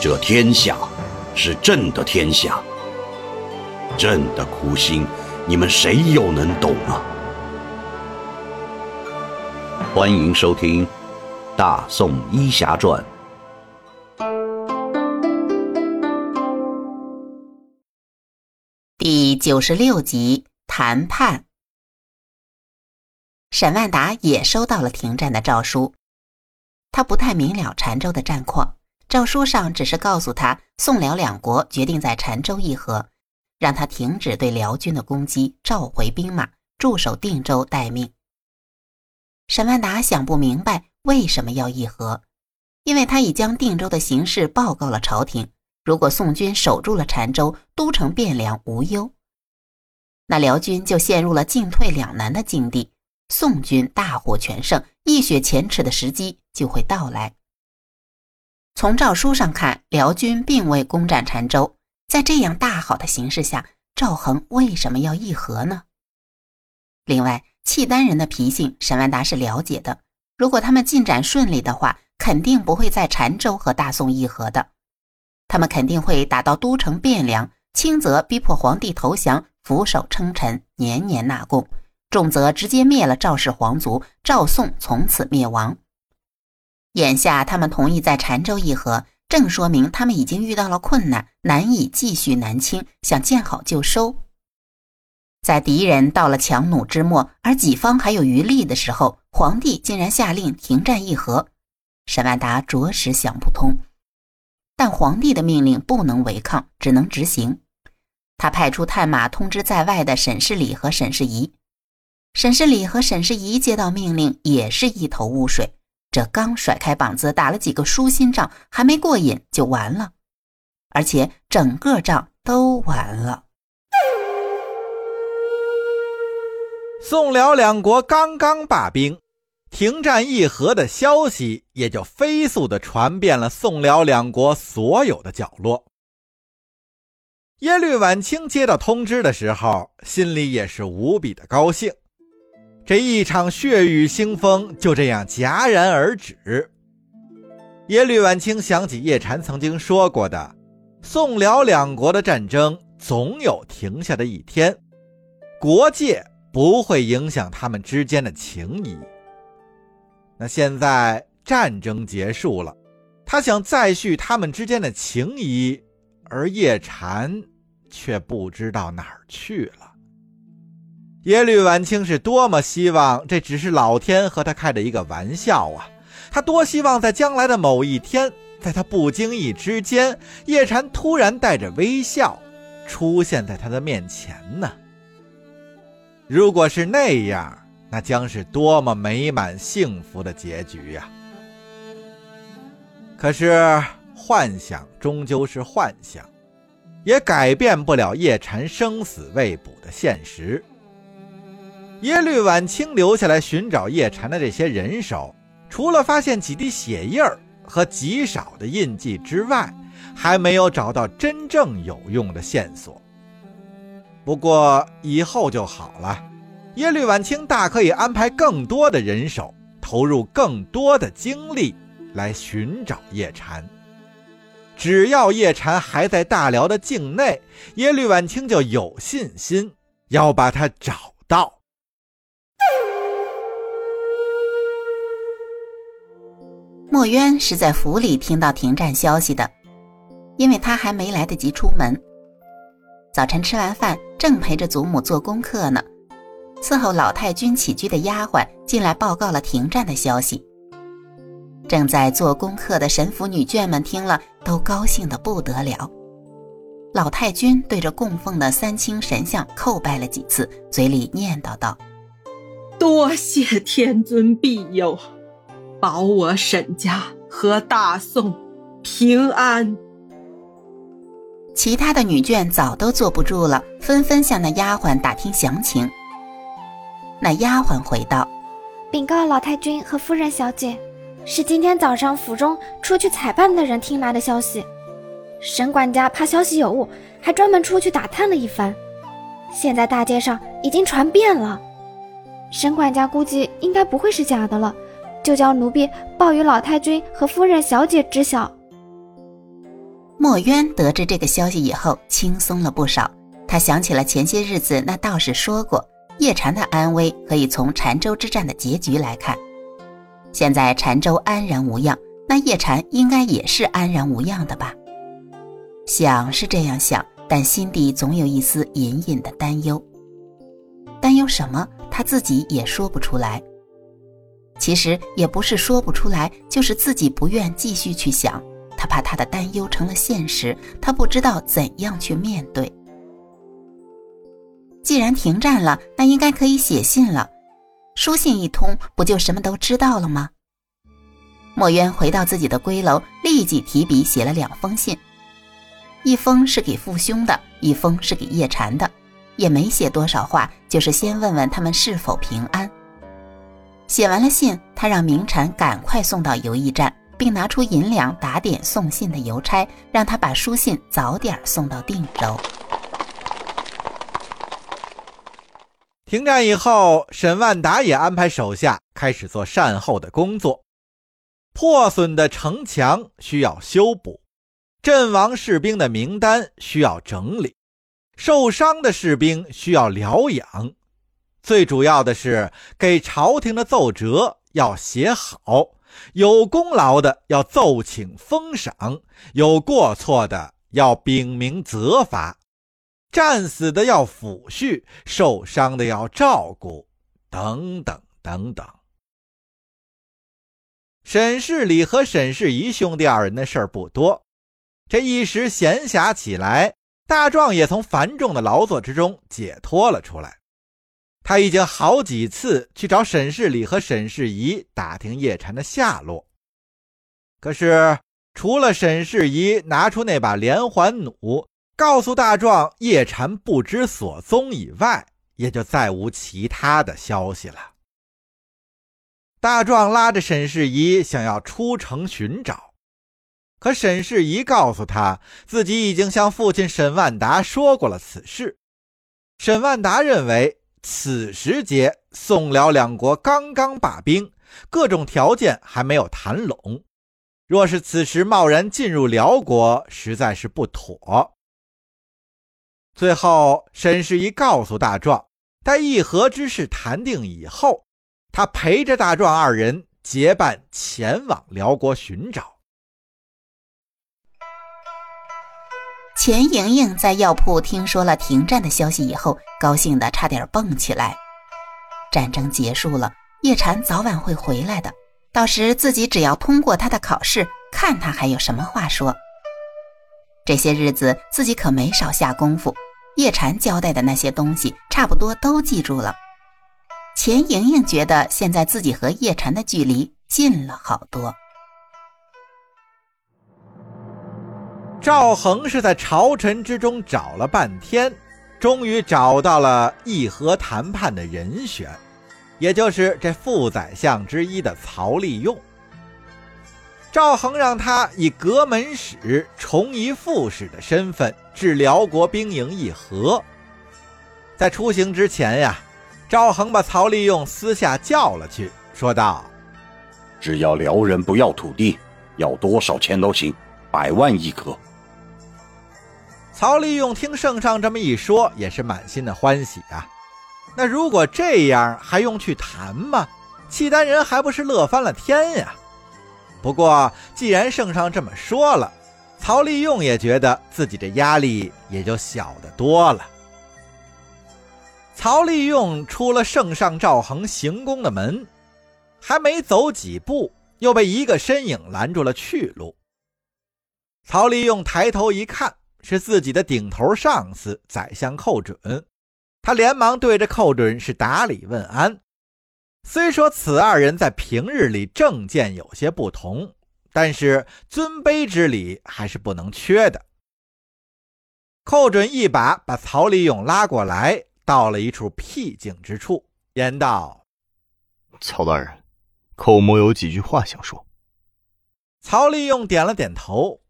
这天下是朕的天下，朕的苦心，你们谁又能懂啊？欢迎收听《大宋医侠传》第九十六集谈判。沈万达也收到了停战的诏书，他不太明了澶州的战况。诏书上只是告诉他，宋辽两国决定在澶州议和，让他停止对辽军的攻击，召回兵马，驻守定州待命。沈万达想不明白为什么要议和，因为他已将定州的形势报告了朝廷。如果宋军守住了澶州，都城汴梁无忧，那辽军就陷入了进退两难的境地。宋军大获全胜，一雪前耻的时机就会到来。从诏书上看，辽军并未攻占澶州。在这样大好的形势下，赵恒为什么要议和呢？另外，契丹人的脾性，沈万达是了解的。如果他们进展顺利的话，肯定不会在澶州和大宋议和的。他们肯定会打到都城汴梁，轻则逼迫皇帝投降，俯首称臣，年年纳贡；重则直接灭了赵氏皇族，赵宋从此灭亡。眼下他们同意在澶州议和，正说明他们已经遇到了困难，难以继续南侵，想见好就收。在敌人到了强弩之末，而己方还有余力的时候，皇帝竟然下令停战议和，沈万达着实想不通。但皇帝的命令不能违抗，只能执行。他派出探马通知在外的沈世礼和沈世仪。沈世礼和沈世仪接到命令，也是一头雾水。这刚甩开膀子打了几个舒心仗，还没过瘾就完了，而且整个仗都完了。宋辽两国刚刚罢兵，停战议和的消息也就飞速的传遍了宋辽两国所有的角落。耶律晚清接到通知的时候，心里也是无比的高兴。这一场血雨腥风就这样戛然而止。耶律婉清想起叶禅曾经说过的：“宋辽两国的战争总有停下的一天，国界不会影响他们之间的情谊。”那现在战争结束了，他想再续他们之间的情谊，而叶禅却不知道哪儿去了。耶律婉清是多么希望这只是老天和他开的一个玩笑啊！他多希望在将来的某一天，在他不经意之间，叶禅突然带着微笑出现在他的面前呢。如果是那样，那将是多么美满幸福的结局呀！可是幻想终究是幻想，也改变不了叶禅生死未卜的现实。耶律晚清留下来寻找叶禅的这些人手，除了发现几滴血印儿和极少的印记之外，还没有找到真正有用的线索。不过以后就好了，耶律晚清大可以安排更多的人手，投入更多的精力来寻找叶禅。只要叶禅还在大辽的境内，耶律晚清就有信心要把他找墨渊是在府里听到停战消息的，因为他还没来得及出门。早晨吃完饭，正陪着祖母做功课呢。伺候老太君起居的丫鬟进来报告了停战的消息。正在做功课的神府女眷们听了，都高兴的不得了。老太君对着供奉的三清神像叩拜了几次，嘴里念叨道：“多谢天尊庇佑。”保我沈家和大宋平安。其他的女眷早都坐不住了，纷纷向那丫鬟打听详情。那丫鬟回道：“禀告老太君和夫人小姐，是今天早上府中出去采办的人听来的消息。沈管家怕消息有误，还专门出去打探了一番。现在大街上已经传遍了。沈管家估计应该不会是假的了。”就叫奴婢报与老太君和夫人小姐知晓。墨渊得知这个消息以后，轻松了不少。他想起了前些日子那道士说过，叶禅的安危可以从禅州之战的结局来看。现在禅州安然无恙，那叶禅应该也是安然无恙的吧？想是这样想，但心底总有一丝隐隐的担忧。担忧什么？他自己也说不出来。其实也不是说不出来，就是自己不愿继续去想。他怕他的担忧成了现实，他不知道怎样去面对。既然停战了，那应该可以写信了。书信一通，不就什么都知道了吗？墨渊回到自己的闺楼，立即提笔写了两封信，一封是给父兄的，一封是给叶禅的，也没写多少话，就是先问问他们是否平安。写完了信，他让明禅赶快送到邮驿站，并拿出银两打点送信的邮差，让他把书信早点送到定州。停战以后，沈万达也安排手下开始做善后的工作。破损的城墙需要修补，阵亡士兵的名单需要整理，受伤的士兵需要疗养。最主要的是，给朝廷的奏折要写好，有功劳的要奏请封赏，有过错的要禀明责罚。战死的要抚恤，受伤的要照顾，等等等等。沈世礼和沈世仪兄弟二人的事儿不多，这一时闲暇起来，大壮也从繁重的劳作之中解脱了出来。他已经好几次去找沈世礼和沈世仪打听叶禅的下落，可是除了沈世仪拿出那把连环弩。告诉大壮叶禅不知所踪以外，也就再无其他的消息了。大壮拉着沈世仪想要出城寻找，可沈世仪告诉他自己已经向父亲沈万达说过了此事。沈万达认为此时节宋辽两国刚刚罢兵，各种条件还没有谈拢，若是此时贸然进入辽国，实在是不妥。最后，沈世仪告诉大壮，待议和之事谈定以后，他陪着大壮二人结伴前往辽国寻找。钱莹莹在药铺听说了停战的消息以后，高兴的差点蹦起来。战争结束了，叶禅早晚会回来的，到时自己只要通过他的考试，看他还有什么话说。这些日子自己可没少下功夫。叶禅交代的那些东西，差不多都记住了。钱莹莹觉得现在自己和叶禅的距离近了好多。赵恒是在朝臣之中找了半天，终于找到了议和谈判的人选，也就是这副宰相之一的曹利用。赵恒让他以阁门使、崇仪副使的身份至辽国兵营议和。在出行之前呀，赵恒把曹利用私下叫了去，说道：“只要辽人不要土地，要多少钱都行，百万亦可。”曹利用听圣上这么一说，也是满心的欢喜啊。那如果这样，还用去谈吗？契丹人还不是乐翻了天呀？不过，既然圣上这么说了，曹利用也觉得自己的压力也就小得多了。曹利用出了圣上赵恒行宫的门，还没走几步，又被一个身影拦住了去路。曹利用抬头一看，是自己的顶头上司宰相寇准，他连忙对着寇准是打礼问安。虽说此二人在平日里政见有些不同，但是尊卑之礼还是不能缺的。寇准一把把曹利用拉过来，到了一处僻静之处，言道：“曹大人，寇某有几句话想说。”曹利用点了点头：“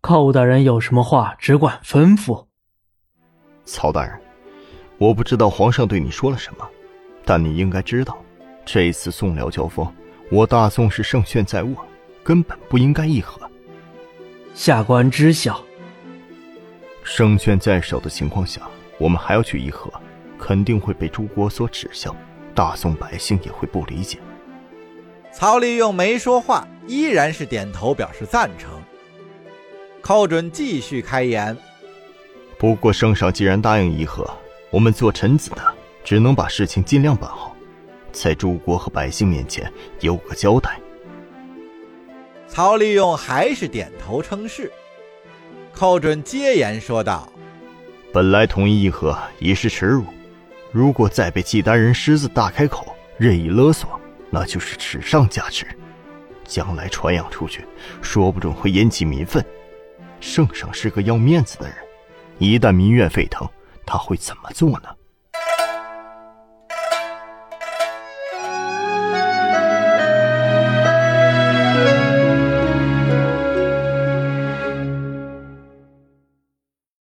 寇大人有什么话，只管吩咐。”曹大人，我不知道皇上对你说了什么，但你应该知道。这次宋辽交锋，我大宋是胜券在握，根本不应该议和。下官知晓。胜券在手的情况下，我们还要去议和，肯定会被诸国所耻笑，大宋百姓也会不理解。曹利用没说话，依然是点头表示赞成。寇准继续开言：“不过圣上既然答应议和，我们做臣子的只能把事情尽量办好，在诸国和百姓面前有个交代。”曹利用还是点头称是。寇准接言说道：“本来同意议和已是耻辱，如果再被契丹人狮子大开口，任意勒索。”那就是耻上加耻，将来传扬出去，说不准会引起民愤。圣上是个要面子的人，一旦民怨沸腾，他会怎么做呢？